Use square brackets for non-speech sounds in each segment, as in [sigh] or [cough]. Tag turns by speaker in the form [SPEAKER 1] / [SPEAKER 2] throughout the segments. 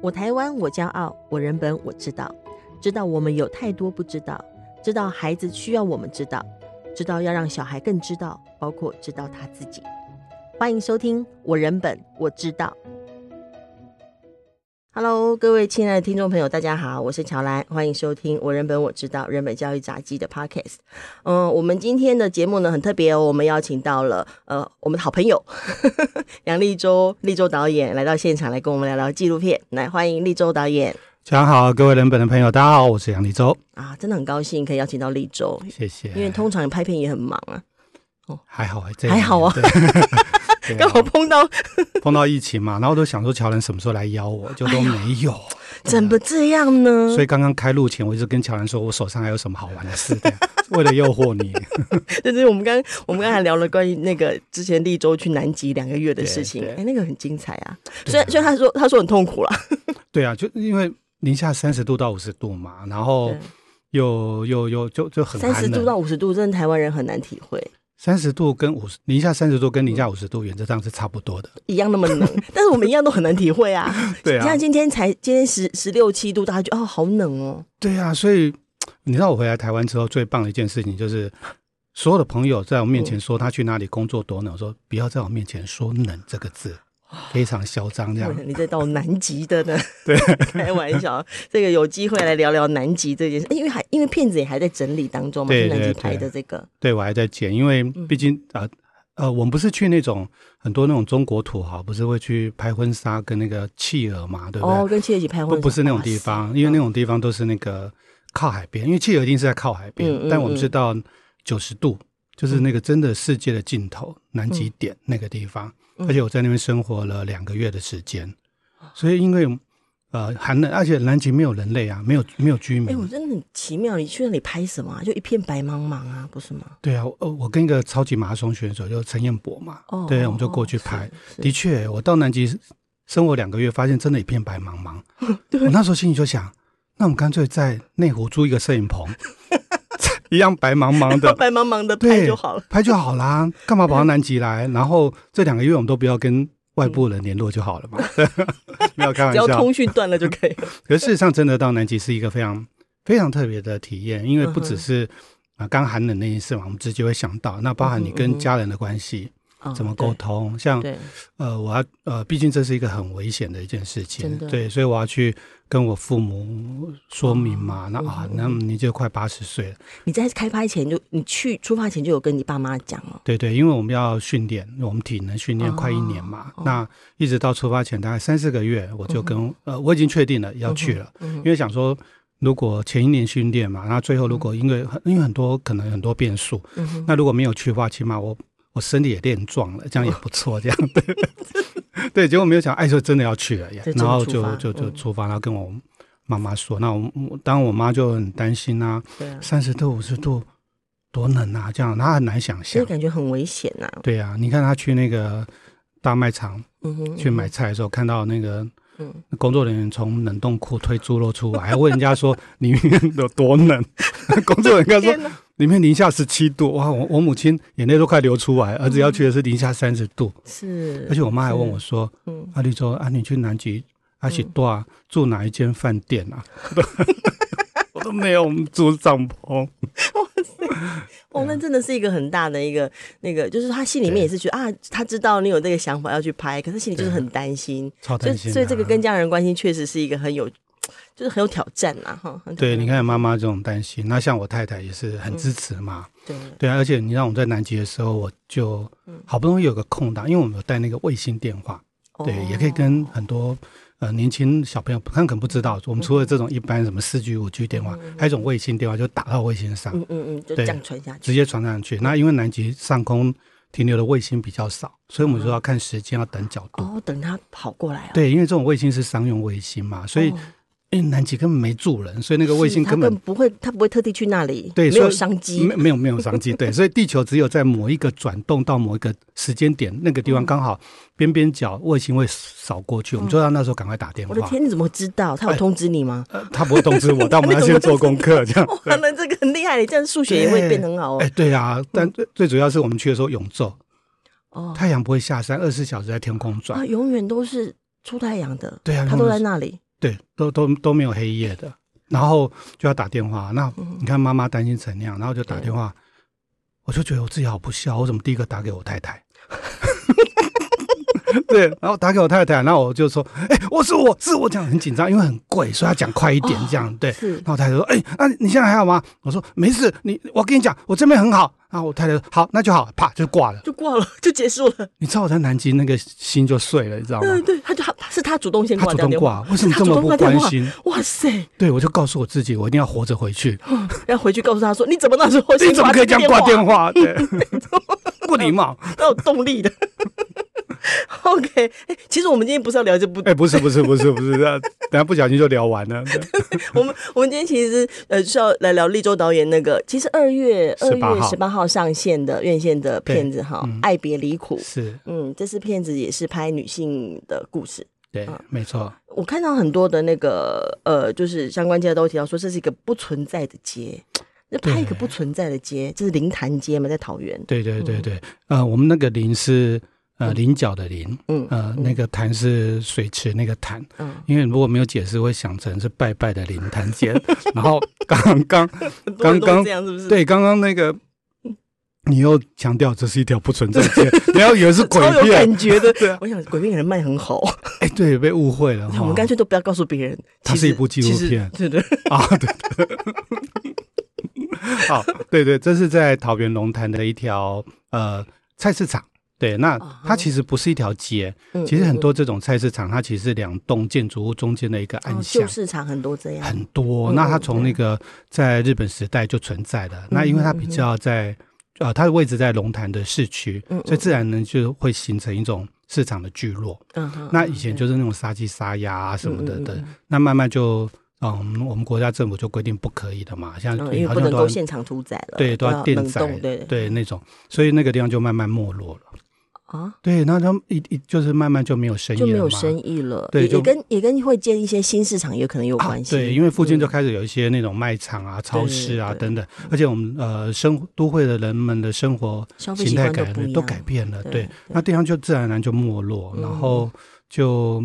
[SPEAKER 1] 我台湾，我骄傲；我人本，我知道。知道我们有太多不知道，知道孩子需要我们知道，知道要让小孩更知道，包括知道他自己。欢迎收听《我人本，我知道》。Hello，各位亲爱的听众朋友，大家好，我是乔兰，欢迎收听《我人本我知道》人本教育杂记的 Podcast。嗯，我们今天的节目呢很特别哦，我们邀请到了呃我们的好朋友 [laughs] 杨立州立州导演来到现场来跟我们聊聊纪录片，来欢迎立州导演。
[SPEAKER 2] 早上好，各位人本的朋友，大家好，我是杨立州
[SPEAKER 1] 啊，真的很高兴可以邀请到立州，
[SPEAKER 2] 谢谢，
[SPEAKER 1] 因为通常拍片也很忙啊，
[SPEAKER 2] 哦，还好还
[SPEAKER 1] 还好啊。刚好碰到。[laughs]
[SPEAKER 2] 碰到疫情嘛，然后我都想说乔兰什么时候来邀我，就都没有，哎、[laughs]
[SPEAKER 1] 怎么这样呢？
[SPEAKER 2] 所以刚刚开录前，我一直跟乔兰说，我手上还有什么好玩的事，为了诱惑你。[laughs]
[SPEAKER 1] 就是我们刚我们刚才聊了关于那个之前力州去南极两个月的事情，哎，那个很精彩啊。虽然虽然他说他说很痛苦了，
[SPEAKER 2] 对啊，就因为零下三十度到五十度嘛，然后又又又就就很
[SPEAKER 1] 三十度到五十度，真的台湾人很难体会。
[SPEAKER 2] 三十度跟五十零下三十度跟零下五十度原则上是差不多的，
[SPEAKER 1] 一样那么冷，[laughs] 但是我们一样都很难体会啊。[laughs]
[SPEAKER 2] 对啊，
[SPEAKER 1] 像今天才今天十十六七度，大家觉得哦好冷哦。
[SPEAKER 2] 对啊，所以你知道我回来台湾之后最棒的一件事情就是，所有的朋友在我面前说他去哪里工作多冷，我说不要在我面前说冷这个字。非常嚣张，这样。
[SPEAKER 1] 你这到南极的呢？[laughs] 对，[laughs] 开玩笑。这个有机会来聊聊南极这件事，因为还因为片子也还在整理当中嘛，是南极拍的这个。
[SPEAKER 2] 对，我还在剪，因为毕竟啊、嗯、呃，呃，我们不是去那种很多那种中国土豪，不是会去拍婚纱跟那个企鹅嘛，对不对？
[SPEAKER 1] 哦，跟企鹅一起拍婚纱。
[SPEAKER 2] 不不是那种地方，因为那种地方都是那个靠海边，因为企鹅一定是在靠海边，嗯嗯嗯，但我们是到九十度，就是那个真的世界的尽头，嗯、南极点那个地方。而且我在那边生活了两个月的时间，所以因为呃寒冷，而且南极没有人类啊，没有没有居民。
[SPEAKER 1] 哎，我真的很奇妙，你去那里拍什么啊？就一片白茫茫啊，不是吗？
[SPEAKER 2] 对啊，呃我跟一个超级马拉松选手，就陈彦博嘛，哦，对，我们就过去拍。的确，我到南极生活两个月，发现真的一片白茫茫。[laughs] 我那时候心里就想，那我们干脆在内湖租一个摄影棚。[laughs] 一样白茫茫的，[laughs]
[SPEAKER 1] 白茫茫的拍就好了，
[SPEAKER 2] 拍就好啦。干嘛跑到南极来？[laughs] 然后这两个月我们都不要跟外部人联络就好了嘛。[laughs] 没有开玩笑，
[SPEAKER 1] 只要通讯断了就可以。
[SPEAKER 2] 可是事实上，真的到南极是一个非常非常特别的体验，因为不只是啊刚寒冷那件事嘛，我们直接会想到，那包含你跟家人的关系。怎么沟通？哦、像呃，我要呃，毕竟这是一个很危险的一件事情，对，所以我要去跟我父母说明嘛。哦、那啊，嗯、那你就快八十岁了。
[SPEAKER 1] 你在开拍前就你去出发前就有跟你爸妈讲了？
[SPEAKER 2] 对对，因为我们要训练，我们体能训练快一年嘛。哦、那一直到出发前大概三四个月，我就跟、嗯、呃，我已经确定了要去了，嗯、因为想说如果前一年训练嘛，那最后如果因为、嗯、因为很多可能很多变数，嗯、那如果没有去的话，起码我。我身体也练壮了，这样也不错。这样 [laughs] 对，对，结果没有想，哎，说真的要去了，然后就就就出发，然后跟我妈妈说，那我当我妈就很担心啊，三十度五十度多冷啊，这样她很难想象，
[SPEAKER 1] 感觉很危险呐。
[SPEAKER 2] 对啊，你看她去那个大卖场去买菜的时候，看到那个工作人员从冷冻库推猪肉出来，还问人家说里面有多冷，[laughs] 工作人员说。里面零下十七度，哇！我我母亲眼泪都快流出来。儿子要去的是零下三十度，
[SPEAKER 1] 是。
[SPEAKER 2] 而且我妈还问我说：“嗯，阿力说啊，你去南极阿喜多啊，住哪一间饭店啊？” [laughs] 我都没有，我们住帐篷。哇塞！
[SPEAKER 1] 哦，那真的是一个很大的一个那个，就是他心里面也是觉得啊，他知道你有这个想法要去拍，可是心里就是很担心，
[SPEAKER 2] 超担心。
[SPEAKER 1] 所以这个跟家人关系确实是一个很有。就是很有挑战呐，哈。
[SPEAKER 2] 对，你看妈妈这种担心，那像我太太也是很支持嘛。
[SPEAKER 1] 对
[SPEAKER 2] 对啊，而且你让我在南极的时候，我就好不容易有个空档，因为我们有带那个卫星电话，对，也可以跟很多呃年轻小朋友，他们可能不知道，我们除了这种一般什么四 G、五 G 电话，还有一种卫星电话，就打到卫星上，
[SPEAKER 1] 嗯嗯嗯，就这样传下去，
[SPEAKER 2] 直接传上去。那因为南极上空停留的卫星比较少，所以我们说要看时间，要等角度。
[SPEAKER 1] 哦，等它跑过来。
[SPEAKER 2] 对，因为这种卫星是商用卫星嘛，所以。因为南极根本没住人，所以那个卫星根本
[SPEAKER 1] 不会，他不会特地去那里。
[SPEAKER 2] 对，
[SPEAKER 1] 没有商机，
[SPEAKER 2] 没没有没有商机。对，所以地球只有在某一个转动到某一个时间点，那个地方刚好边边角卫星会扫过去，我们就要那时候赶快打电话。
[SPEAKER 1] 我的天，你怎么知道？他有通知你吗？
[SPEAKER 2] 他不会通知我，但我们要先做功课。这样，
[SPEAKER 1] 可能这个很厉害，你这样数学也会变很好哦。
[SPEAKER 2] 哎，对啊，但最最主要是我们去的时候永昼，哦，太阳不会下山，二十四小时在天空转
[SPEAKER 1] 啊，永远都是出太阳的。
[SPEAKER 2] 对啊，
[SPEAKER 1] 它都在那里。
[SPEAKER 2] 对，都都都没有黑夜的，然后就要打电话。那你看妈妈担心成那样，然后就打电话，我就觉得我自己好不孝，我怎么第一个打给我太太？[laughs] 对，然后打给我太太，然后我就说：“哎、欸，我是我是我，讲很紧张，因为很贵，所以要讲快一点，这样对。”然后我太太说：“哎、欸，那、啊、你现在还好吗？”我说：“没事，你我跟你讲，我这边很好。”然后我太太说：“好，那就好。”啪就挂了，
[SPEAKER 1] 就挂了，就结束了。
[SPEAKER 2] 你知道我在南京那个心就碎了，你知道吗？对
[SPEAKER 1] 对，他就他是他主动先挂，
[SPEAKER 2] 他主动挂，为什么这么不关心？
[SPEAKER 1] 哇塞！
[SPEAKER 2] 对，我就告诉我自己，我一定要活着回去，
[SPEAKER 1] 要回去告诉他说：“你怎么那时候你
[SPEAKER 2] 怎么可以这样挂电话？对，[laughs] 不礼貌，
[SPEAKER 1] 要有动力的。” [laughs] [laughs] OK，哎，其实我们今天不是要聊这部，
[SPEAKER 2] 哎，不是，不是，不是，不是，等下不小心就聊完了。[laughs]
[SPEAKER 1] 我们我们今天其实呃是要来聊立州导演那个，其实二月二月十八号上线的院线的片子哈，《爱别离苦》
[SPEAKER 2] 是，
[SPEAKER 1] 嗯，这是片子也是拍女性的故事，
[SPEAKER 2] 对，没错。
[SPEAKER 1] 我看到很多的那个呃，就是相关介绍都提到说，这是一个不存在的街，那拍一个不存在的街，这是灵潭街嘛，在桃园。
[SPEAKER 2] 对对对对，呃，我们那个灵是。呃，菱角的菱，嗯，呃，那个潭是水池那个潭，嗯，因为如果没有解释，会想成是拜拜的灵潭间。然后刚刚刚刚？对，刚刚那个你又强调这是一条不存在的街，[laughs] 不要以为是鬼片，
[SPEAKER 1] 感觉的。对，我想鬼片可能卖很好。
[SPEAKER 2] 哎，对，被误会了。[laughs]
[SPEAKER 1] 我们干脆都不要告诉别人，
[SPEAKER 2] 它是一部纪录片。
[SPEAKER 1] 对对 [laughs]
[SPEAKER 2] 啊，对对。好，对对，这是在桃园龙潭的一条呃菜市场。对，那它其实不是一条街，嗯、其实很多这种菜市场，它其实是两栋建筑物中间的一个暗巷。旧、
[SPEAKER 1] 哦、市场很多这样，
[SPEAKER 2] 很多。那它从那个在日本时代就存在的。嗯、那因为它比较在、嗯、呃，它的位置在龙潭的市区，嗯、所以自然呢就会形成一种市场的聚落。嗯，那以前就是那种杀鸡杀鸭啊什么的的，那慢慢就。嗯，我们国家政府就规定不可以的嘛，像
[SPEAKER 1] 因为不能够现场屠宰了，
[SPEAKER 2] 对，都要电宰，对对那种，所以那个地方就慢慢没落了啊。对，那他们一一就是慢慢就没有生意了，就没
[SPEAKER 1] 有生意了。对，也跟也跟会建一些新市场也可能有关系。
[SPEAKER 2] 对，因为附近就开始有一些那种卖场啊、超市啊等等，而且我们呃生都会的人们的生活形态改变都改变了，对，那地方就自然而然就没落，然后就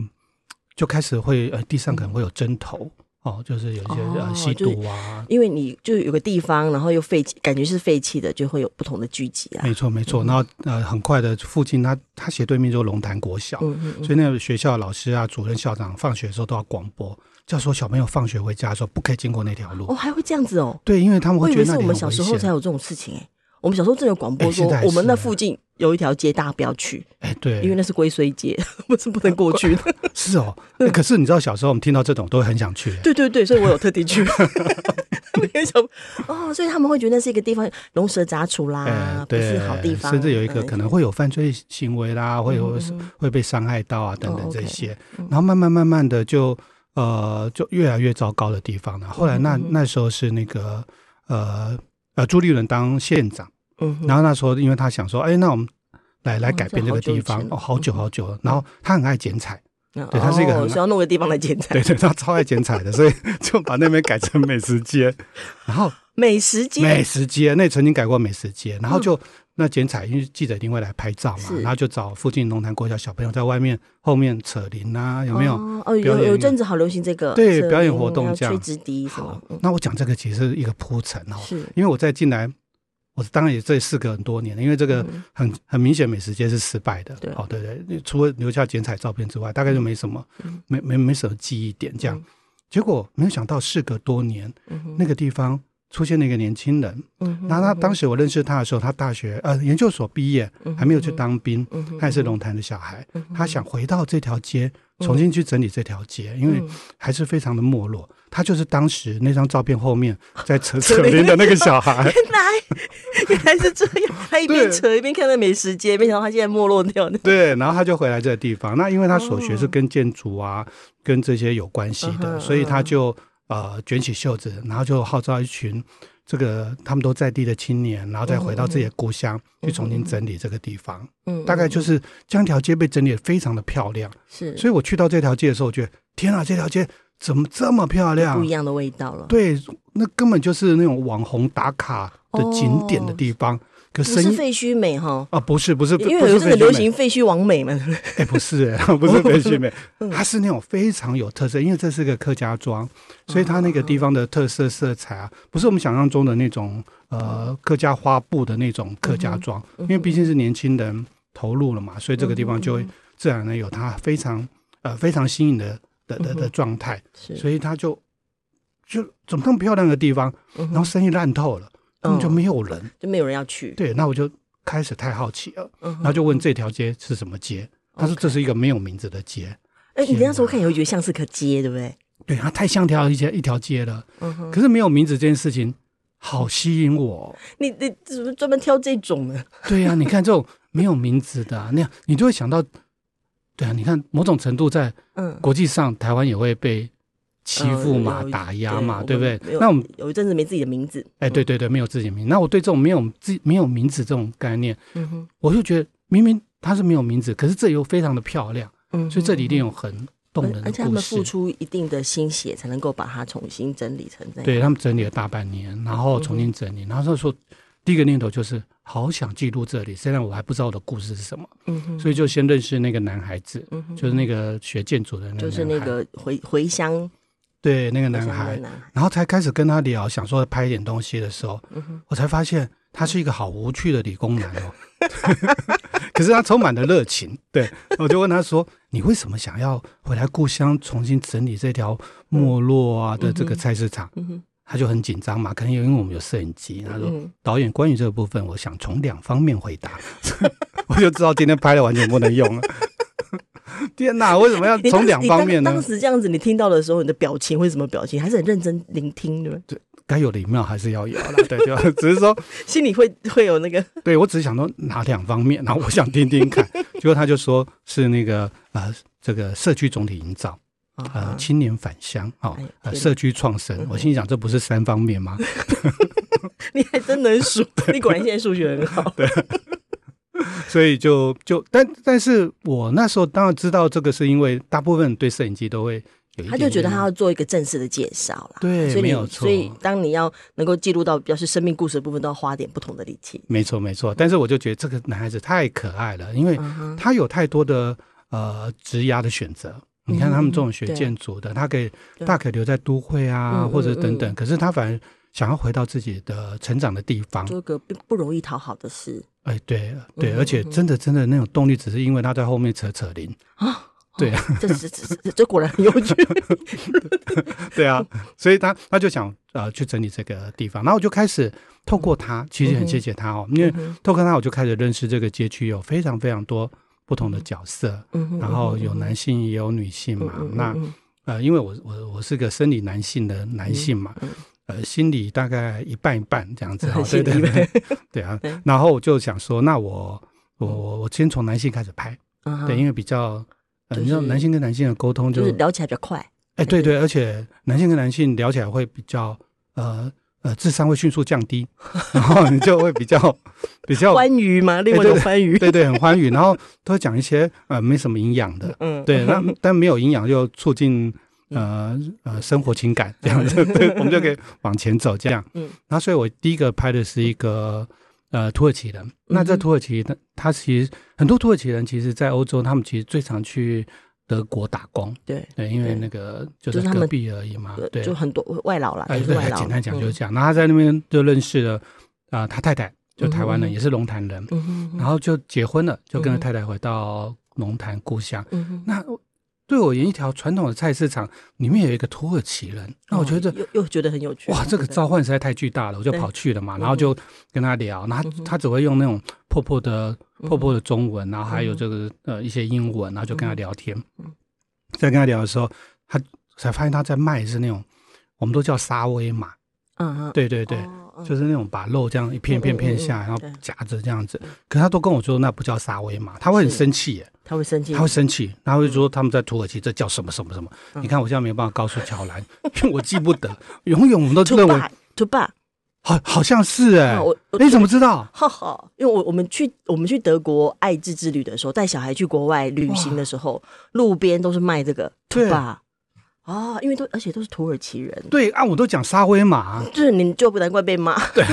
[SPEAKER 2] 就开始会呃地上可能会有针头。哦，就是有一些呃吸毒啊，
[SPEAKER 1] 因为你就有个地方，然后又废弃，感觉是废弃的，就会有不同的聚集啊。
[SPEAKER 2] 没错，没错。然后呃，很快的，附近他他斜对面就是龙潭国小，嗯嗯嗯，所以那个学校老师啊、主任、校长放学的时候都要广播，叫说小朋友放学回家的时候不可以经过那条路。
[SPEAKER 1] 哦，还会这样子哦？
[SPEAKER 2] 对，因为他们会觉得那里很危险。我以为是我们
[SPEAKER 1] 小时候才有这种事情哎。我们小时候真有广播说，我们那附近有一条街，大家不要去。
[SPEAKER 2] 哎，对，
[SPEAKER 1] 因为那是龟虽街，[laughs] 不是不能过去的。
[SPEAKER 2] 是哦，[laughs] 可是你知道，小时候我们听到这种都会很想去。
[SPEAKER 1] 对对对，所以我有特地去。[laughs] 没想哦，所以他们会觉得那是一个地方龙蛇杂处啦，不是好地方，
[SPEAKER 2] 甚至有一个可能会有犯罪行为啦，会有会被伤害到啊等等这些。然后慢慢慢慢的就呃就越来越糟糕的地方了。后来那那时候是那个呃呃朱立伦当县长。嗯，然后那时候，因为他想说，哎，那我们来来改变这个地方哦，好久好久了。然后他很爱剪彩，对，他是一个很
[SPEAKER 1] 需要弄个地方来剪彩，[laughs]
[SPEAKER 2] 对对，他超爱剪彩的，所以 [laughs] 就把那边改成美食街。[laughs] 然后
[SPEAKER 1] 美食街，
[SPEAKER 2] 美食街，那曾经改过美食街，然后就那剪彩，因为记者一定会来拍照嘛，然后就找附近龙潭国小小朋友在外面后面扯铃啊，有没有？
[SPEAKER 1] 哦，有有阵子好流行这个，
[SPEAKER 2] 对，表演活动这样。
[SPEAKER 1] 吹直笛，
[SPEAKER 2] 好，那我讲这个其实是一个铺陈哦，是因为我在进来。我当然也这事隔很多年了，因为这个很很明显美食街是失败的。对，哦对对，除了留下剪彩照片之外，大概就没什么，没没没什么记忆点这样。结果没有想到事隔多年，那个地方出现了一个年轻人。然后他当时我认识他的时候，他大学呃研究所毕业，还没有去当兵，他也是龙潭的小孩，他想回到这条街。重新去整理这条街，因为还是非常的没落。他就是当时那张照片后面在扯 [laughs] 扯铃的那个小孩。[laughs]
[SPEAKER 1] 原来原来是这样，他一边扯一边看到美食街，没想到他现在没落掉。
[SPEAKER 2] 对，然后他就回来这个地方。那因为他所学是跟建筑啊、跟这些有关系的，所以他就呃卷起袖子，然后就号召一群。这个他们都在地的青年，然后再回到自己的故乡，去重新整理这个地方。嗯，大概就是这条街被整理的非常的漂亮。是，所以我去到这条街的时候，我觉得天啊，这条街怎么这么漂亮？
[SPEAKER 1] 不一样的味道了。
[SPEAKER 2] 对，那根本就是那种网红打卡的景点的地方。可
[SPEAKER 1] 是废墟美哈？
[SPEAKER 2] 啊，不是不是，
[SPEAKER 1] 因为有一阵子流行废墟王美嘛。
[SPEAKER 2] 哎，不是哎，[laughs] 不是废墟美，它是那种非常有特色，因为这是个客家庄，所以它那个地方的特色色彩啊，不是我们想象中的那种呃客家花布的那种客家庄，因为毕竟是年轻人投入了嘛，所以这个地方就会自然的有它非常呃非常新颖的的的的状态，所以他就就怎么那么漂亮的地方，然后生意烂透了。根本就没有人，
[SPEAKER 1] 就没有人要去。
[SPEAKER 2] 对，那我就开始太好奇了，然后就问这条街是什么街？他说这是一个没有名字的街。
[SPEAKER 1] 哎，你那时候看，你会觉得像是个街，对不对？
[SPEAKER 2] 对，它太像条一条一条街了。可是没有名字这件事情，好吸引我。
[SPEAKER 1] 你你怎么专门挑这种呢？
[SPEAKER 2] 对呀，你看这种没有名字的那样，你就会想到，对啊，你看某种程度在嗯国际上，台湾也会被。欺负嘛，打压嘛，对不对？那我们
[SPEAKER 1] 有一阵子没自己的名字。
[SPEAKER 2] 哎，对对对，没有自己的名字。那我对这种没有自没有名字这种概念，嗯哼，我就觉得明明它是没有名字，可是这又非常的漂亮，嗯，所以这里一定有很动人的故事。而且他们
[SPEAKER 1] 付出一定的心血，才能够把它重新整理成这样。
[SPEAKER 2] 对，他们整理了大半年，然后重新整理，然后就说第一个念头就是好想记录这里，虽然我还不知道我的故事是什么，嗯，所以就先认识那个男孩子，嗯，就是那个学建筑的那个，
[SPEAKER 1] 就是那个回回乡。
[SPEAKER 2] 对那个男孩，然后才开始跟他聊，想说拍一点东西的时候，嗯、我才发现他是一个好无趣的理工男哦。[laughs] 可是他充满了热情。对，我就问他说：“你为什么想要回来故乡，重新整理这条没落啊的这个菜市场？”他就很紧张嘛，可能因为我们有摄影机。他说：“嗯、导演，关于这个部分，我想从两方面回答。[laughs] ”我就知道今天拍的完全不能用了。[laughs] 天哪！为什么要 [laughs] 从两方面呢？
[SPEAKER 1] 当时这样子，你听到的时候，你的表情会什么表情？还是很认真聆听，对不对？
[SPEAKER 2] 该有礼貌还是要有啦。对，就只是说
[SPEAKER 1] 心里会会有那个。
[SPEAKER 2] 对，我只是想说哪两方面，然后我想听听看。结果他就说是那个呃，这个社区总体营造，呃，青年返乡，好，呃，社区创生。我心想，这不是三方面吗？[laughs]
[SPEAKER 1] 你还真能数，[laughs] 你果然现在数学很好。[laughs] 对。
[SPEAKER 2] 所以就就但但是我那时候当然知道这个是因为大部分人对摄影机都会
[SPEAKER 1] 他就觉得他要做一个正式的介绍啦。
[SPEAKER 2] 对，
[SPEAKER 1] 所以
[SPEAKER 2] 没有错。
[SPEAKER 1] 所以当你要能够记录到表示生命故事的部分，都要花点不同的力气。
[SPEAKER 2] 没错没错，但是我就觉得这个男孩子太可爱了，因为他有太多的呃职涯的选择。你看他们这种学建筑的，他可以大可留在都会啊，或者等等，可是他反而想要回到自己的成长的地方，
[SPEAKER 1] 做个不不容易讨好的事。
[SPEAKER 2] 哎，对对，而且真的真的那种动力，只是因为他在后面扯扯铃啊，对啊，
[SPEAKER 1] 这是这这这果然很有趣，[laughs]
[SPEAKER 2] 对啊，所以他他就想呃去整理这个地方，然后我就开始透过他，其实很谢谢他哦，因为透过他我就开始认识这个街区有非常非常多不同的角色，然后有男性也有女性嘛，那呃因为我我我是个生理男性的男性嘛。呃，心理大概一半一半这样子，[laughs] 对对对，对啊。[laughs] 然后我就想说，那我我我我先从男性开始拍，对，因为比较呃，你知道男性跟男性的沟通就是
[SPEAKER 1] 聊起来比较快。
[SPEAKER 2] 哎，对对，而且男性跟男性聊起来会比较呃呃智商会迅速降低，然后你就会比较比较
[SPEAKER 1] 欢愉嘛，另外一种欢愉，
[SPEAKER 2] 对对，很欢愉。然后都会讲一些呃没什么营养的，嗯，对，[laughs] 那但没有营养就促进。呃呃，生活情感这样子，对，我们就可以往前走这样。嗯，那所以我第一个拍的是一个呃土耳其人。那在土耳其，他他其实很多土耳其人，其实，在欧洲，他们其实最常去德国打工。对对，因为那个就是隔壁而已嘛。对，
[SPEAKER 1] 就很多外劳啦。
[SPEAKER 2] 哎，对，简单讲就是这样。然后他在那边就认识了啊，他太太就台湾人，也是龙潭人。嗯，然后就结婚了，就跟着太太回到龙潭故乡。嗯，那。对我演一条传统的菜市场，里面有一个土耳其人，那我觉得
[SPEAKER 1] 又又觉得很有趣。
[SPEAKER 2] 哇，这个召唤实在太巨大了，我就跑去了嘛，然后就跟他聊，然后他只会用那种破破的破破的中文，然后还有这个呃一些英文，然后就跟他聊天。在跟他聊的时候，他才发现他在卖是那种我们都叫沙威玛。嗯嗯，对对对，就是那种把肉这样一片一片片下来，然后夹着这样子。可他都跟我说那不叫沙威玛，他会很生气耶。
[SPEAKER 1] 他会生气，
[SPEAKER 2] 他会生气，他会说他们在土耳其这叫什么什么什么。你看我现在没有办法告诉乔兰，[laughs] 因为我记不得，永远我们都认为
[SPEAKER 1] 土巴，
[SPEAKER 2] 好好像是哎，你怎么知道？
[SPEAKER 1] 哈哈，因为我我们去我们去德国爱智之旅的时候，带小孩去国外旅行的时候，路边都是卖这个土巴。哦，因为都而且都是土耳其人。
[SPEAKER 2] 对啊，我都讲沙威玛，
[SPEAKER 1] 就是你就不难怪被骂。
[SPEAKER 2] 对，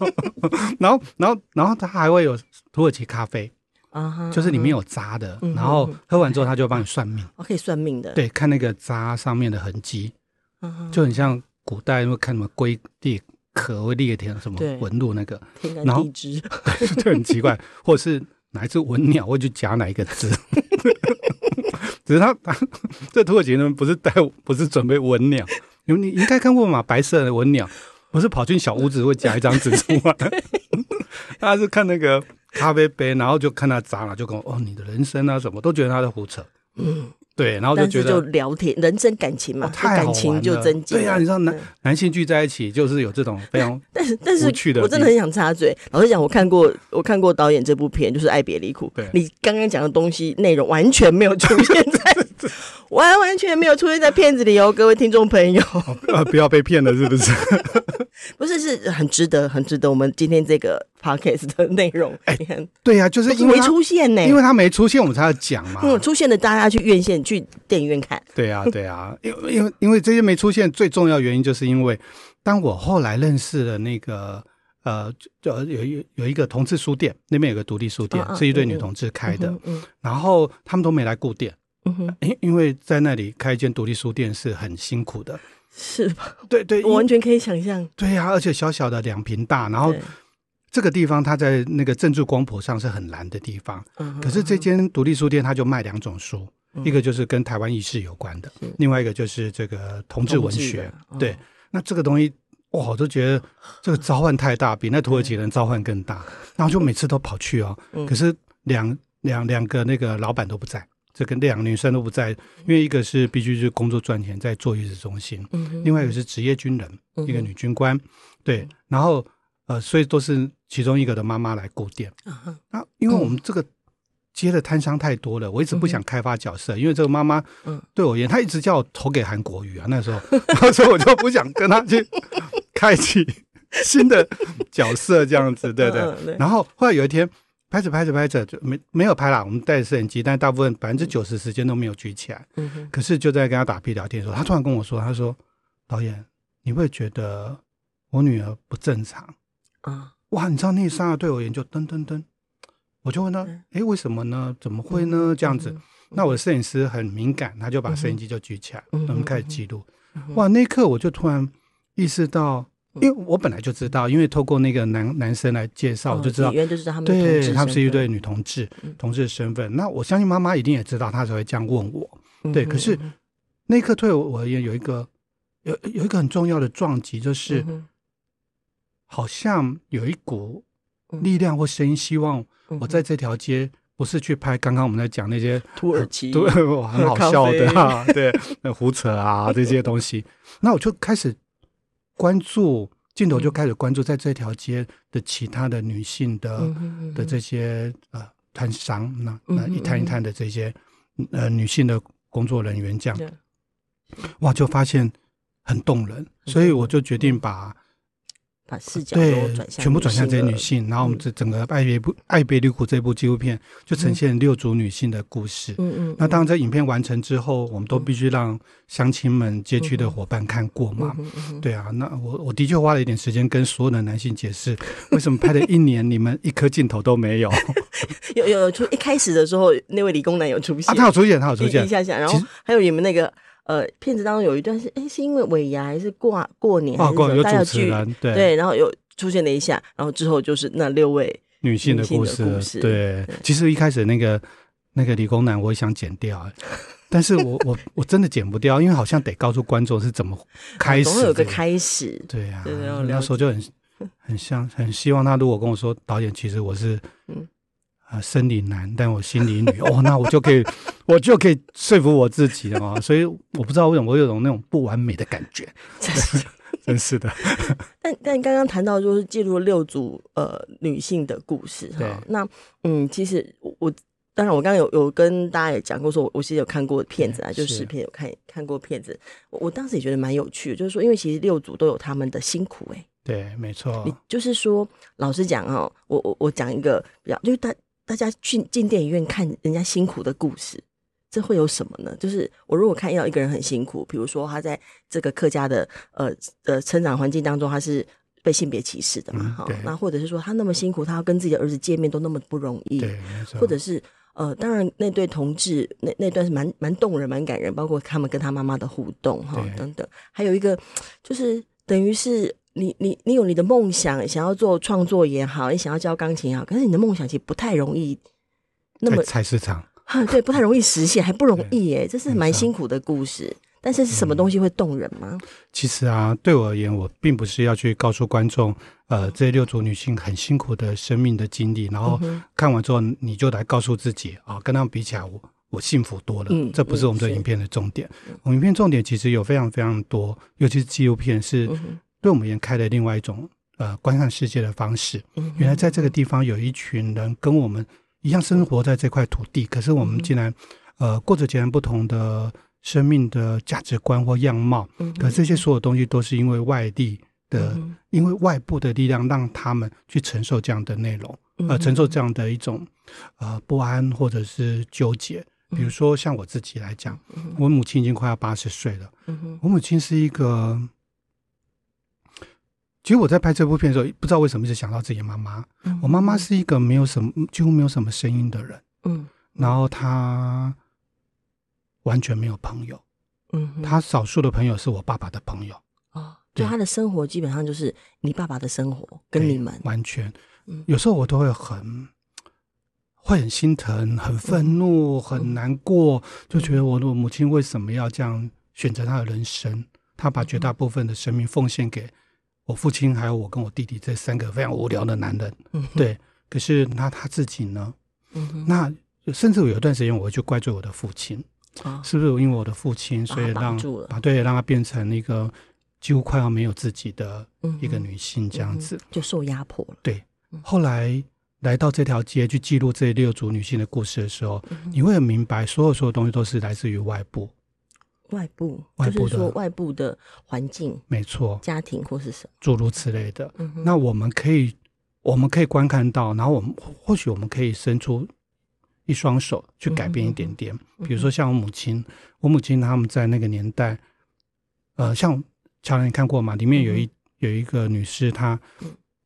[SPEAKER 2] [laughs] 然后然后然后他还会有土耳其咖啡。
[SPEAKER 1] 啊，
[SPEAKER 2] 就是里面有渣的，然后喝完之后他就帮你算命，
[SPEAKER 1] 可以算命的。
[SPEAKER 2] 对，看那个渣上面的痕迹，就很像古代会看什么龟裂壳会裂天什么纹路那个，
[SPEAKER 1] 然后 [laughs]
[SPEAKER 2] 就很奇怪，或者是哪一只文鸟会去夹哪一个字，[laughs] 只是他他 [laughs] 这土耳其人不是带不是准备文鸟，你你应该看过嘛？白色的文鸟不是跑进小屋子会夹一张纸出来，[laughs] 他是看那个。咖啡杯，然后就看他砸了，就跟我哦，你的人生啊，什么都觉得他在胡扯。对，然后就觉得
[SPEAKER 1] 就聊天，人生感情嘛，太感情就增进。
[SPEAKER 2] 对呀，你知道男男性聚在一起，就是有这种非常 [laughs]
[SPEAKER 1] 但是但是我真的很想插嘴。老实讲，我看过我看过导演这部片，就是《爱别离苦》。对，你刚刚讲的东西内容完全没有出现在，[laughs] 完完全没有出现在片子里哦，各位听众朋友，[laughs]
[SPEAKER 2] 不要被骗了，是不是？[laughs]
[SPEAKER 1] 不是，是很值得，很值得。我们今天这个 podcast 的内容，哎，
[SPEAKER 2] 对呀，就是因为
[SPEAKER 1] 没出现呢，
[SPEAKER 2] 因为他没出现，我们才要讲嘛。
[SPEAKER 1] 嗯，出现的大家去院线、去电影院看。
[SPEAKER 2] 对呀，对呀，因为因为因为这些没出现，最重要原因就是因为，当我后来认识了那个呃，就有有有一个同志书店，那边有个独立书店，是一对女同志开的，嗯，然后他们都没来顾店，嗯哼，因因为在那里开一间独立书店是很辛苦的。
[SPEAKER 1] 是吧？
[SPEAKER 2] 对对，
[SPEAKER 1] 我完全可以想象。
[SPEAKER 2] 对呀、啊，而且小小的两坪大，然后这个地方它在那个政治光谱上是很蓝的地方。嗯、可是这间独立书店它就卖两种书，嗯、一个就是跟台湾意识有关的，另外一个就是这个同志文学。哦、对，那这个东西哇，我都觉得这个召唤太大，比那土耳其人召唤更大。嗯、[laughs] 然后就每次都跑去哦，嗯、可是两两两个那个老板都不在。这个两个女生都不在，因为一个是必须是工作赚钱，在坐月子中心；嗯、另外一个是职业军人，嗯、一个女军官。对，然后呃，所以都是其中一个的妈妈来顾店。那、因为我们这个接的摊商太多了，我一直不想开发角色，嗯、因为这个妈妈对我而言，她一直叫我投给韩国瑜啊。那时候，[laughs] 然后所以我就不想跟她去开启新的角色这样子，对对然后后来有一天。拍着拍着拍着就没没有拍了，我们带着摄影机，但大部分百分之九十时间都没有举起来。可是就在跟他打屁聊天的时候，他突然跟我说：“他说导演，你会觉得我女儿不正常啊？哇，你知道那一刹那对我研究噔噔噔，我就问他：哎，为什么呢？怎么会呢？这样子？那我的摄影师很敏感，他就把摄影机就举起来，我们开始记录。哇，那一刻我就突然意识到。”因为我本来就知道，因为透过那个男男生来介绍，我就知道，
[SPEAKER 1] 就是他们
[SPEAKER 2] 对，他们是一对女同志，同志的身份。那我相信妈妈一定也知道，她才会这样问我。对，可是那一刻对我而言有一个有有一个很重要的撞击，就是好像有一股力量或声音，希望我在这条街不是去拍刚刚我们在讲那些 [laughs]
[SPEAKER 1] 土耳其，
[SPEAKER 2] 对，很好笑的，对，那胡扯啊这些东西。[laughs] 那我就开始。关注镜头就开始关注在这条街的其他的女性的、的这些呃摊商，那那一摊一摊的这些呃女性的工作人员这样，嗯、哇，就发现很动人，所以我就决定把。
[SPEAKER 1] 把视角对
[SPEAKER 2] 全部转向这些女性，然后我们这整个爱别不爱别离苦这部纪录片就呈现六组女性的故事。嗯嗯。那当然，在影片完成之后，我们都必须让乡亲们、街区的伙伴看过嘛。对啊，那我我的确花了一点时间跟所有的男性解释，为什么拍了一年你们一颗镜头都没有？[laughs]
[SPEAKER 1] 有有出一开始的时候，那位理工男有出现
[SPEAKER 2] 啊，他有出现，他有出现
[SPEAKER 1] 一下下，然后还有你们那个。呃，片子当中有一段是，哎，是因为尾牙还是过过年还是什么？大家聚对，然后有出现了一下，然后之后就是那六位
[SPEAKER 2] 女性的故事。对，其实一开始那个那个理工男我也想剪掉，但是我我 [laughs] 我真的剪不掉，因为好像得告诉观众是怎么开始，总
[SPEAKER 1] 有个开始。
[SPEAKER 2] 对呀，那时候就很很像，很希望他如果跟我说导演，其实我是嗯。啊，生理男，但我心理女 [laughs] 哦，那我就可以，[laughs] 我就可以说服我自己了嘛。所以我不知道为什么我有种那种不完美的感觉，[laughs] 真是的。
[SPEAKER 1] 但但刚刚谈到就是记录六组呃女性的故事哈，那嗯，其实我当然我刚刚有有跟大家也讲过说，我我其实有看过片子啊，就视频有看看过片子，我我当时也觉得蛮有趣的，就是说因为其实六组都有他们的辛苦哎、欸，
[SPEAKER 2] 对，没错。
[SPEAKER 1] 你就是说，老实讲哦，我我我讲一个比较，就是大。大家去进电影院看人家辛苦的故事，这会有什么呢？就是我如果看到一个人很辛苦，比如说他在这个客家的呃呃成长环境当中，他是被性别歧视的嘛，哈、嗯，那或者是说他那么辛苦，他要跟自己的儿子见面都那么不容易，
[SPEAKER 2] 对，
[SPEAKER 1] 或者是呃，当然那对同志那那段是蛮蛮动人、蛮感人，包括他们跟他妈妈的互动哈等等，还有一个就是等于是你你你有你的梦想，想要做创作也好，你想要教钢琴也好，可是你的梦想其实不太容易，那么
[SPEAKER 2] 菜市场。
[SPEAKER 1] 哈，[laughs] 对，不太容易实现，还不容易耶，这是蛮辛苦的故事。但是是什么东西会动人吗？
[SPEAKER 2] 其实啊，对我而言，我并不是要去告诉观众，呃，这六组女性很辛苦的生命的经历，然后看完之后你就来告诉自己啊，跟他们比起来，我我幸福多了。这不是我们这影片的重点。我们影片重点其实有非常非常多，尤其是纪录片，是对我们而言开了另外一种呃观看世界的方式。原来在这个地方有一群人跟我们。一样生活在这块土地，可是我们竟然，呃，过着截然不同的生命的价值观或样貌。可这些所有东西都是因为外地的，因为外部的力量让他们去承受这样的内容，呃，承受这样的一种呃不安或者是纠结。比如说像我自己来讲，我母亲已经快要八十岁了。我母亲是一个。其实我在拍这部片的时候，不知道为什么一直想到自己妈妈。嗯、我妈妈是一个没有什么，几乎没有什么声音的人。嗯，然后她完全没有朋友。嗯，她少数的朋友是我爸爸的朋友。
[SPEAKER 1] 哦，对，她的生活基本上就是你爸爸的生活，跟你们
[SPEAKER 2] 完全。有时候我都会很会很心疼、很愤怒、很难过，就觉得我的母亲为什么要这样选择她的人生？她把绝大部分的生命奉献给。我父亲还有我跟我弟弟这三个非常无聊的男人，嗯、对。可是那他自己呢？嗯、那甚至有一段时间，我会去怪罪我的父亲，哦、是不是因为我的父亲，所以让把对让他变成一个几乎快要没有自己的一个女性这样子，嗯、
[SPEAKER 1] 就受压迫了。
[SPEAKER 2] 对。后来来到这条街去记录这六组女性的故事的时候，嗯、你会很明白，所有所有东西都是来自于外部。
[SPEAKER 1] 外部，就是说外部的环境，
[SPEAKER 2] 没错，
[SPEAKER 1] 家庭或是什么
[SPEAKER 2] 诸如此类的。嗯、那我们可以，我们可以观看到，然后我们或许我们可以伸出一双手去改变一点点。比如说像我母亲，我母亲他们在那个年代，呃，像乔兰你看过吗？里面有一、嗯、有一个女士，她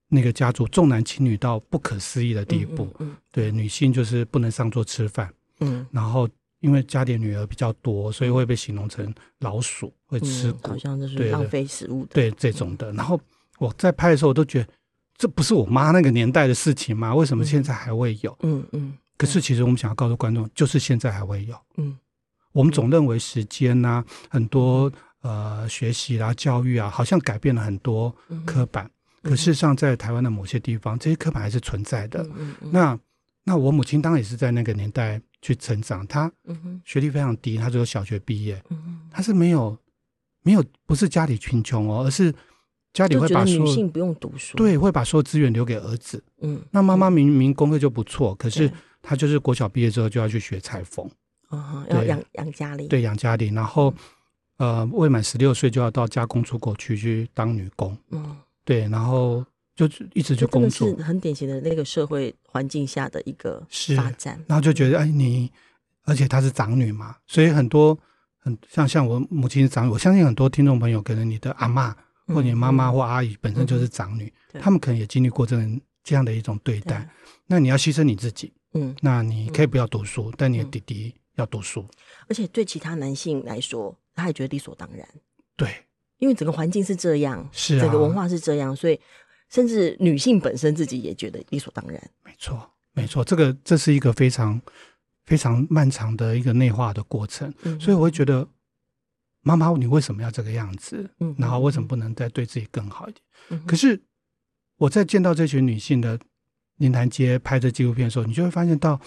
[SPEAKER 2] 那个家族重男轻女到不可思议的地步。对，女性就是不能上桌吃饭。嗯，然后。因为家里女儿比较多，所以会被形容成老鼠，会吃苦，
[SPEAKER 1] 好像就是浪费食物的。
[SPEAKER 2] 对，对这种的。然后我在拍的时候，我都觉得这不是我妈那个年代的事情吗？为什么现在还会有？嗯嗯。可是其实我们想要告诉观众，就是现在还会有。嗯。我们总认为时间呐，很多呃学习啦、教育啊，好像改变了很多刻板。可事实上，在台湾的某些地方，这些刻板还是存在的。嗯嗯。那那我母亲当然也是在那个年代。去成长，他学历非常低，他只有小学毕业，他是没有没有不是家里贫穷哦，而是家里会把说女
[SPEAKER 1] 性不用读书，
[SPEAKER 2] 对，会把所有资源留给儿子。嗯，那妈妈明明功课就不错，可是她就是国小毕业之后就要去学裁缝，
[SPEAKER 1] 啊，要养养家里，
[SPEAKER 2] 对，养家里，然后呃未满十六岁就要到加工出口去去当女工，嗯，对，然后。就一直就工作，
[SPEAKER 1] 是很典型的那个社会环境下的一个发展。
[SPEAKER 2] 然后就觉得，哎，你，而且她是长女嘛，所以很多很像像我母亲是长女，我相信很多听众朋友，可能你的阿妈或你妈妈或阿姨本身就是长女，他、嗯嗯、们可能也经历过这样这样的一种对待。对那你要牺牲你自己，嗯，那你可以不要读书，嗯、但你的弟弟要读书。
[SPEAKER 1] 而且对其他男性来说，他也觉得理所当然。
[SPEAKER 2] 对，
[SPEAKER 1] 因为整个环境是这样，
[SPEAKER 2] 是、啊、
[SPEAKER 1] 整个文化是这样，所以。甚至女性本身自己也觉得理所当然。
[SPEAKER 2] 没错，没错，这个这是一个非常非常漫长的一个内化的过程。嗯、所以我会觉得，妈妈，你为什么要这个样子？嗯，然后为什么不能再对自己更好一点？嗯、可是我在见到这群女性的林潭街拍的纪录片的时候，你就会发现到，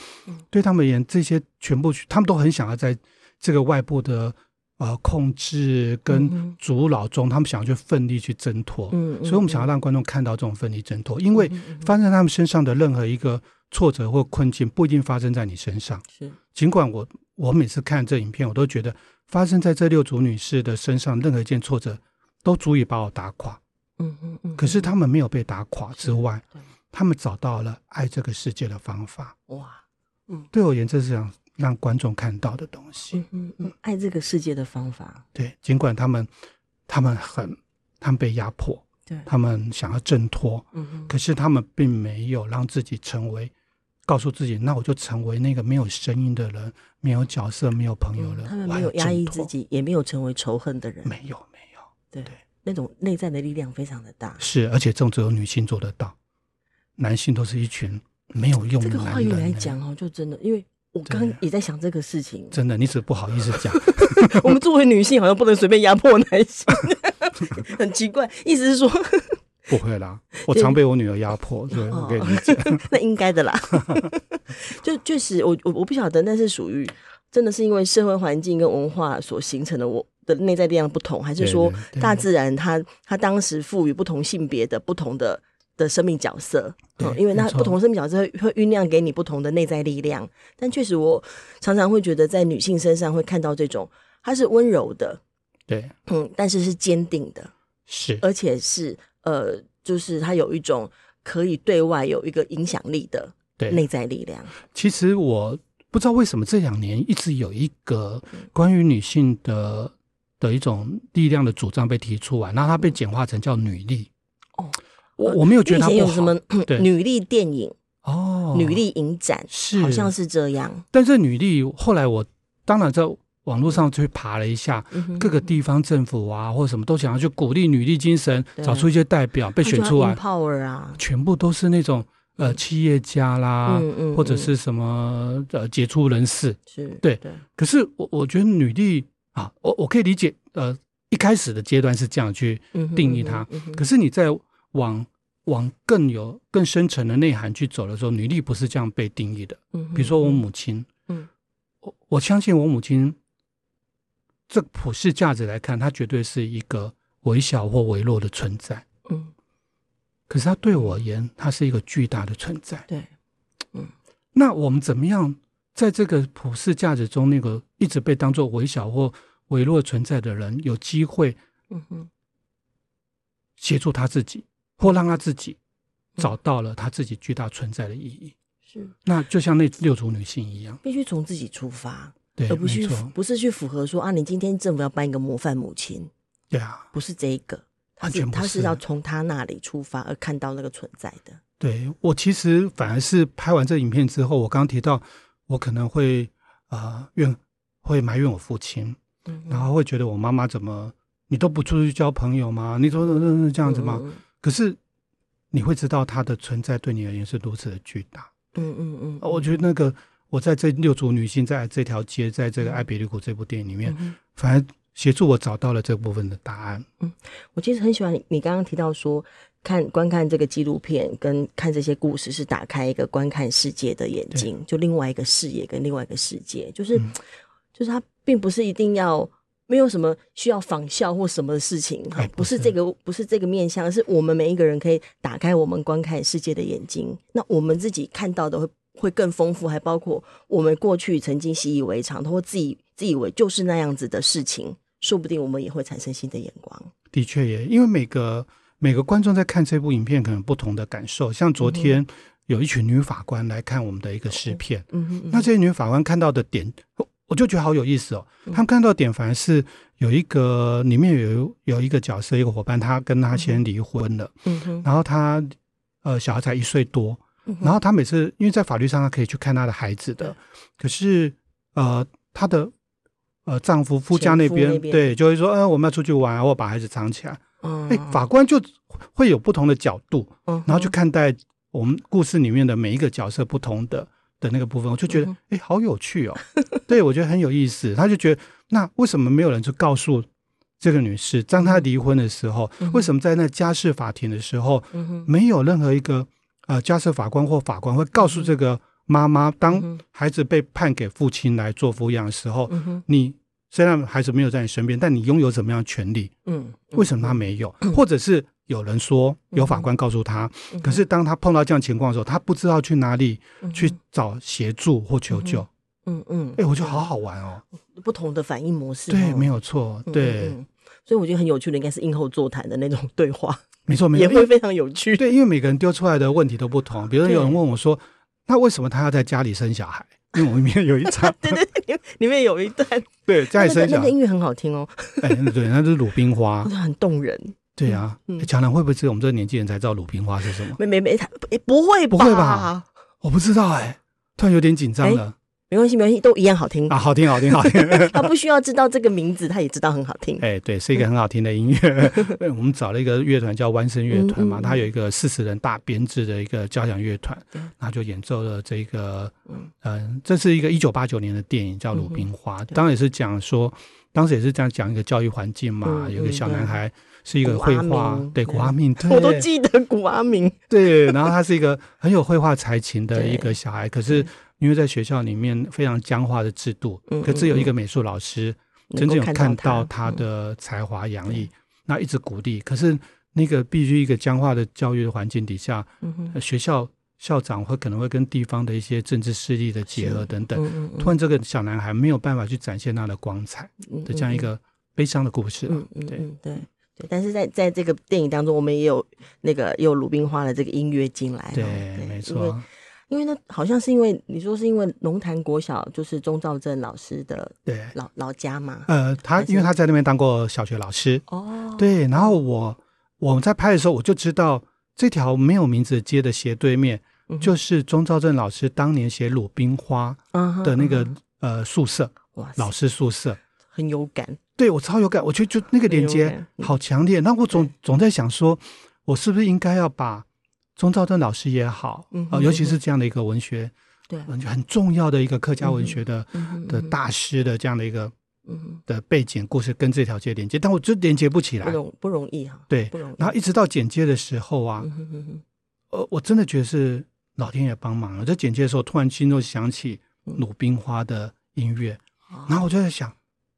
[SPEAKER 2] 对他们而言，这些全部他们都很想要在这个外部的。呃，控制跟阻挠中，他们想要去奋力去挣脱，嗯、所以我们想要让观众看到这种奋力挣脱，因为发生在他们身上的任何一个挫折或困境，不一定发生在你身上。是，尽管我我每次看这影片，我都觉得发生在这六组女士的身上，任何一件挫折都足以把我打垮。嗯嗯嗯。可是他们没有被打垮之外，他们找到了爱这个世界的方法。哇，嗯，对我而言，这是这样让观众看到的东西。
[SPEAKER 1] 嗯嗯嗯，爱这个世界的方法。
[SPEAKER 2] 对，尽管他们他们很他们被压迫，
[SPEAKER 1] 对，
[SPEAKER 2] 他们想要挣脱，嗯嗯，可是他们并没有让自己成为。告诉自己，那我就成为那个没有声音的人，没有角色，没有朋友了。
[SPEAKER 1] 嗯、他们没有压抑自己，也没有成为仇恨的人。
[SPEAKER 2] 没有，没有。
[SPEAKER 1] 对，对那种内在的力量非常的大。
[SPEAKER 2] 是，而且这种只有女性做得到，男性都是一群没有用。这个话语来讲哦，
[SPEAKER 1] 就真的，因为我刚刚也在想这个事情。
[SPEAKER 2] 真的，你只是不好意思讲。[laughs]
[SPEAKER 1] 我们作为女性，好像不能随便压迫男性，[laughs] 很奇怪。意思是说。[laughs]
[SPEAKER 2] 不会啦，我常被我女儿压迫，所以我可以理解。
[SPEAKER 1] 那应该的啦，就确实，我我我不晓得，那是属于真的是因为社会环境跟文化所形成的我的内在力量不同，还是说大自然它它当时赋予不同性别的不同的的生命角色？嗯，因为那不同生命角色会会酝酿给你不同的内在力量。但确实，我常常会觉得在女性身上会看到这种，她是温柔的，
[SPEAKER 2] 对，
[SPEAKER 1] 嗯，但是是坚定的，
[SPEAKER 2] 是，
[SPEAKER 1] 而且是。呃，就是她有一种可以对外有一个影响力的内在力量。
[SPEAKER 2] 其实我不知道为什么这两年一直有一个关于女性的的一种力量的主张被提出来，那它被简化成叫女力。哦，我我没有觉得他不好。以前有什么
[SPEAKER 1] 对 [clears throat] 女力电影哦，女力影展是好像是这样。
[SPEAKER 2] 但是女力后来我当然在。网络上去爬了一下，各个地方政府啊，或者什么都想要去鼓励女力精神，找出一些代表被选出来
[SPEAKER 1] ，power 啊，
[SPEAKER 2] 全部都是那种呃企业家啦，或者是什么呃杰出人士，是对。可是我我觉得女力啊，我我可以理解，呃，一开始的阶段是这样去定义它，可是你在往往更有更深层的内涵去走的时候，女力不是这样被定义的。比如说我母亲，嗯，我我相信我母亲。这普世价值来看，她绝对是一个微小或微弱的存在。嗯，可是她对我而言，她是一个巨大的存在。
[SPEAKER 1] 对，嗯，
[SPEAKER 2] 那我们怎么样在这个普世价值中，那个一直被当做微小或微弱存在的人，有机会，嗯哼，协助他自己，或让他自己找到了他自己巨大存在的意义？是，那就像那六组女性一样，
[SPEAKER 1] 必须从自己出发。
[SPEAKER 2] 对，
[SPEAKER 1] 而不是不是去符合说啊，你今天政府要颁一个模范母亲，
[SPEAKER 2] 对啊，
[SPEAKER 1] 不是这一个，他是他是要从他那里出发而看到那个存在的。
[SPEAKER 2] 对，我其实反而是拍完这影片之后，我刚刚提到我可能会啊怨会埋怨我父亲，嗯，然后会觉得我妈妈怎么你都不出去交朋友吗？你说是这样子吗？嗯、可是你会知道它的存在对你而言是如此的巨大。
[SPEAKER 1] 嗯嗯嗯，
[SPEAKER 2] 我觉得那个。我在这六组女性在这条街，在这个《爱别离谷》这部电影里面，嗯、反而协助我找到了这部分的答案。
[SPEAKER 1] 嗯，我其实很喜欢你，你刚刚提到说，看观看这个纪录片跟看这些故事是打开一个观看世界的眼睛，就另外一个视野跟另外一个世界，就是、嗯、就是它并不是一定要没有什么需要仿效或什么事情，不是，不是这个不是这个面向，而是我们每一个人可以打开我们观看世界的眼睛，那我们自己看到的会。会更丰富，还包括我们过去曾经习以为常，或自己自以为就是那样子的事情，说不定我们也会产生新的眼光。
[SPEAKER 2] 的确也，因为每个每个观众在看这部影片，可能不同的感受。像昨天有一群女法官来看我们的一个试片，嗯哼，那这些女法官看到的点，我就觉得好有意思哦。他们看到的点反而是有一个里面有有一个角色，一个伙伴，他跟他先离婚了，嗯哼，然后他呃小孩才一岁多。然后他每次，因为在法律上他可以去看他的孩子的，可是呃，他的呃丈夫夫家那边，对，就会说，嗯、呃，我们要出去玩，我把孩子藏起来。嗯，哎，法官就会有不同的角度，然后去看待我们故事里面的每一个角色不同的的那个部分，我就觉得，哎，好有趣哦。[laughs] 对，我觉得很有意思。他就觉得，那为什么没有人去告诉这个女士，当她离婚的时候，为什么在那家事法庭的时候，没有任何一个。呃，家事法官或法官会告诉这个妈妈，当孩子被判给父亲来做抚养的时候，嗯、你虽然孩子没有在你身边，但你拥有怎么样的权利？嗯，为什么他没有？嗯、[clears throat] 或者是有人说有法官告诉他，嗯、可是当他碰到这样情况的时候，他不知道去哪里去找协助或求救。嗯嗯，哎、欸，我觉得好好玩哦，
[SPEAKER 1] 不同的反应模式。
[SPEAKER 2] 对，没有错。对、
[SPEAKER 1] 所以我觉得很有趣的，应该是映后座谈的那种对话。
[SPEAKER 2] 没错，没错，
[SPEAKER 1] 也会非常有趣。
[SPEAKER 2] 对，因为每个人丢出来的问题都不同。比如有人问我说：“那为什么他要在家里生小孩？”因为我里面有一场，[laughs]
[SPEAKER 1] 对对对，里面有一段，
[SPEAKER 2] 对，家里生小
[SPEAKER 1] 那个音乐很好听哦。
[SPEAKER 2] 哎，对，那是鲁冰花，[laughs]
[SPEAKER 1] 很动人。
[SPEAKER 2] 对啊，强南会不会只有我们这个年纪人才知道鲁冰花是什
[SPEAKER 1] 么？没没没，不会
[SPEAKER 2] 不会吧？我不知道哎，突然有点紧张了。
[SPEAKER 1] 没关系，没关系，都一样好听。
[SPEAKER 2] 啊，好听，好听，好听。[laughs]
[SPEAKER 1] 他不需要知道这个名字，他也知道很好听。
[SPEAKER 2] 哎，对，是一个很好听的音乐。[laughs] 我们找了一个乐团叫弯声乐团嘛，他有一个四十人大编制的一个交响乐团，然后就演奏了这个，嗯，这是一个一九八九年的电影叫《鲁冰花》，当然也是讲说，当时也是这样讲一个教育环境嘛，有个小男孩是一个绘画，对，古阿明，
[SPEAKER 1] 我都记得古阿明，
[SPEAKER 2] 对，然后他是一个很有绘画才情的 [laughs] 一个小孩，可是。因为在学校里面非常僵化的制度，可只有一个美术老师真正有看到他的才华洋溢，那一直鼓励。可是那个必须一个僵化的教育的环境底下，学校校长会可能会跟地方的一些政治势力的结合等等，突然这个小男孩没有办法去展现他的光彩的这样一个悲伤的故事。对对
[SPEAKER 1] 对，但是在在这个电影当中，我们也有那个有鲁冰花的这个音乐进来。
[SPEAKER 2] 对，没错。
[SPEAKER 1] 因为那好像是因为你说是因为龙潭国小就是钟兆政老师的对老老家嘛？
[SPEAKER 2] 呃，他因为他在那边当过小学老师哦，对。然后我我们在拍的时候，我就知道这条没有名字的街的斜对面，就是钟兆政老师当年写《鲁冰花》的那个呃宿舍，哇老师宿舍，
[SPEAKER 1] 很有感。
[SPEAKER 2] 对我超有感，我觉得就那个连接好强烈。那我总总在想说，我是不是应该要把。钟兆政老师也好，啊，尤其是这样的一个文学，对，很重要的一个客家文学的的大师的这样的一个的背景故事，跟这条街连接，但我就连接不起来，
[SPEAKER 1] 不容不容易哈，
[SPEAKER 2] 对，不容易。然后一直到剪接的时候啊，呃，我真的觉得是老天爷帮忙了。在剪接的时候，突然心中想起鲁冰花的音乐，然后我就在想，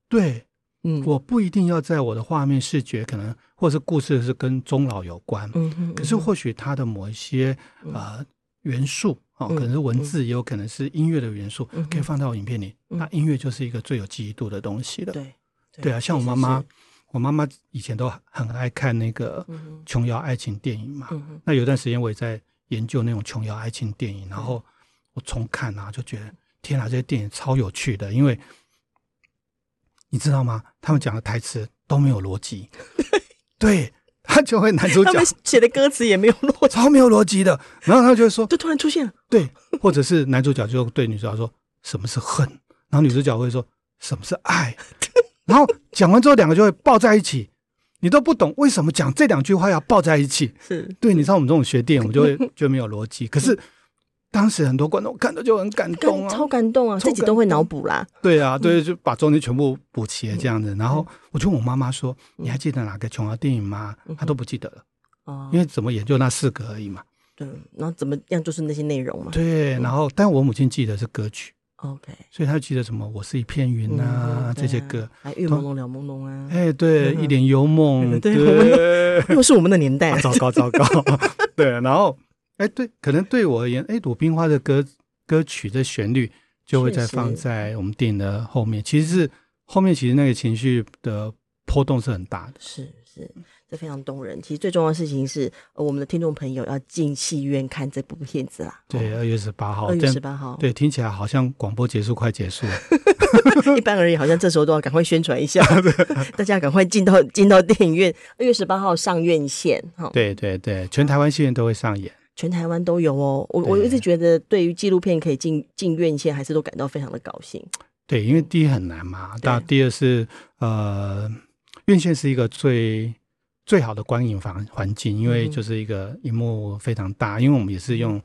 [SPEAKER 2] 对。嗯，我不一定要在我的画面视觉，可能或是故事是跟终老有关，嗯嗯，可是或许它的某一些呃元素哦，可能是文字，也有可能是音乐的元素，可以放到我影片里。那音乐就是一个最有记忆度的东西了。对，对啊，像我妈妈，我妈妈以前都很爱看那个琼瑶爱情电影嘛。那有段时间我也在研究那种琼瑶爱情电影，然后我重看啊，就觉得天哪，这些电影超有趣的，因为。你知道吗？他们讲的台词都没有逻辑，[laughs] 对，他就会男主角
[SPEAKER 1] 写的歌词也没有逻辑，
[SPEAKER 2] 超没有逻辑的。然后他就会说，
[SPEAKER 1] 就突然出现了，
[SPEAKER 2] 对，或者是男主角就对女主角说什么是恨，然后女主角会说什么是爱，然后讲完之后两个就会抱在一起，你都不懂为什么讲这两句话要抱在一起，是对。你知道我们这种学电影，我们就会 [laughs] 就没有逻辑，可是。当时很多观众看到就很感动啊，
[SPEAKER 1] 超感动啊，自己都会脑补啦。
[SPEAKER 2] 对啊，对，就把中间全部补齐了这样子。然后我就问我妈妈说：“你还记得哪个琼瑶电影吗？”她都不记得了，哦，因为怎么也就那四个而已嘛。
[SPEAKER 1] 对，然后怎么样就是那些内容嘛。
[SPEAKER 2] 对，然后但我母亲记得是歌曲
[SPEAKER 1] ，OK，
[SPEAKER 2] 所以她记得什么？我是一片云啊，这些歌，
[SPEAKER 1] 还玉朦胧了朦胧啊，
[SPEAKER 2] 哎，对，一点幽梦，
[SPEAKER 1] 对，[laughs] 又是我们的年代，
[SPEAKER 2] 糟 [laughs] 糕糟糕，[laughs] 对，然后。哎，对，可能对我而言，哎，鲁冰花的歌歌曲的旋律就会再放在我们电影的后面。其实是后面，其实那个情绪的波动是很大的。
[SPEAKER 1] 是是，这非常动人。其实最重要的事情是，我们的听众朋友要进戏院看这部片子啦。
[SPEAKER 2] 对，二月十八号。
[SPEAKER 1] 二月十八号。
[SPEAKER 2] 对，听起来好像广播结束快结束了。[laughs]
[SPEAKER 1] 一般而言，好像这时候都要赶快宣传一下，[laughs] 大家赶快进到进到电影院。二月十八号上院线。哈，
[SPEAKER 2] 对对对，全台湾戏院都会上演。
[SPEAKER 1] 全台湾都有哦，我我一直觉得，对于纪录片可以进进院线，还是都感到非常的高兴。
[SPEAKER 2] 对，因为第一很难嘛，那第二是呃，院线是一个最最好的观影房环境，因为就是一个荧幕非常大，因为我们也是用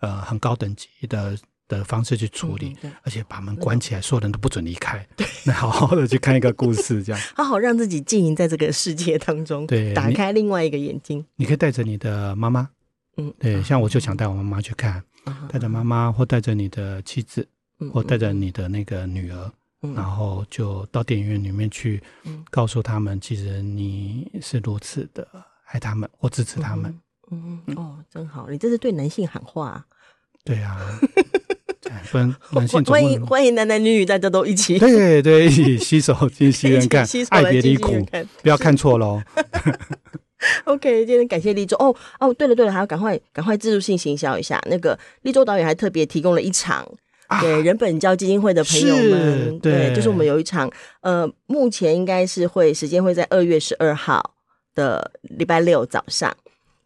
[SPEAKER 2] 呃很高等级的的方式去处理，而且把门关起来，所有人都不准离开，对，那好好的去看一个故事，这样，[laughs]
[SPEAKER 1] 好好让自己经营在这个世界当中，对，打开另外一个眼睛，
[SPEAKER 2] 你可以带着你的妈妈。嗯，对，像我就想带我妈妈去看，带着妈妈或带着你的妻子，或带着你的那个女儿，然后就到电影院里面去，告诉他们，其实你是如此的爱他们或支持他们。
[SPEAKER 1] 嗯哦，真好，你这是对男性喊话。
[SPEAKER 2] 对啊，[laughs] 不然男性
[SPEAKER 1] 欢迎欢迎男男女女大家都一起，
[SPEAKER 2] 对对，一起携手进 [laughs] 戏院看，爱别离苦，不要看错喽。[laughs] [laughs]
[SPEAKER 1] OK，今天感谢立州哦哦，对了对了，还要赶快赶快自助性行销一下。那个立州导演还特别提供了一场给人本教基金会的朋友们，
[SPEAKER 2] 对，
[SPEAKER 1] 对，就是我们有一场，呃，目前应该是会时间会在二月十二号的礼拜六早上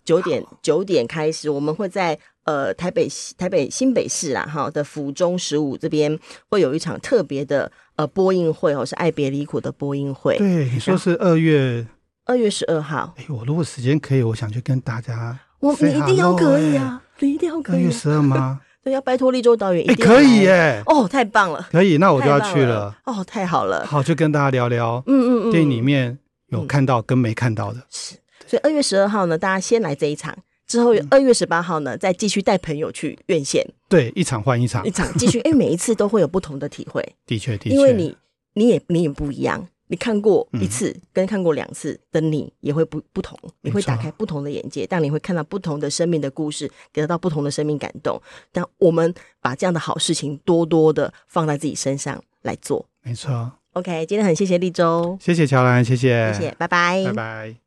[SPEAKER 1] 九点九点开始，我们会在呃台北台北新北市啦哈的府中十五这边会有一场特别的呃播映会哦，是爱别离苦的播映会。
[SPEAKER 2] 对，你说是二月
[SPEAKER 1] 二月十二号。
[SPEAKER 2] 哎，我如果时间可以，我想去跟大家，
[SPEAKER 1] 我你一定要可以啊，你一定要可以。
[SPEAKER 2] 二月十二吗？[laughs]
[SPEAKER 1] 对，要拜托立州导演，哎，
[SPEAKER 2] 可以耶！
[SPEAKER 1] 哦，太棒了，
[SPEAKER 2] 可以，那我就要去了。
[SPEAKER 1] 哦，太好了，
[SPEAKER 2] 好，就跟大家聊聊，
[SPEAKER 1] 嗯嗯嗯，
[SPEAKER 2] 电影里面有看到跟没看到的。
[SPEAKER 1] 是，所以二月十二号呢，大家先来这一场。之后二月十八号呢，再继续带朋友去院线。
[SPEAKER 2] 对，一场换一场，
[SPEAKER 1] 一场继续。因为，每一次都会有不同的体会。[laughs]
[SPEAKER 2] 的确，的确，
[SPEAKER 1] 因为你你也你也不一样，你看过一次跟看过两次的你也会不不同，你会打开不同的眼界，但你会看到不同的生命的故事，得到不同的生命感动。但我们把这样的好事情多多的放在自己身上来做。
[SPEAKER 2] 没错。
[SPEAKER 1] OK，今天很谢谢立州，
[SPEAKER 2] 谢谢乔兰，谢谢，
[SPEAKER 1] 谢谢，拜拜，
[SPEAKER 2] 拜拜。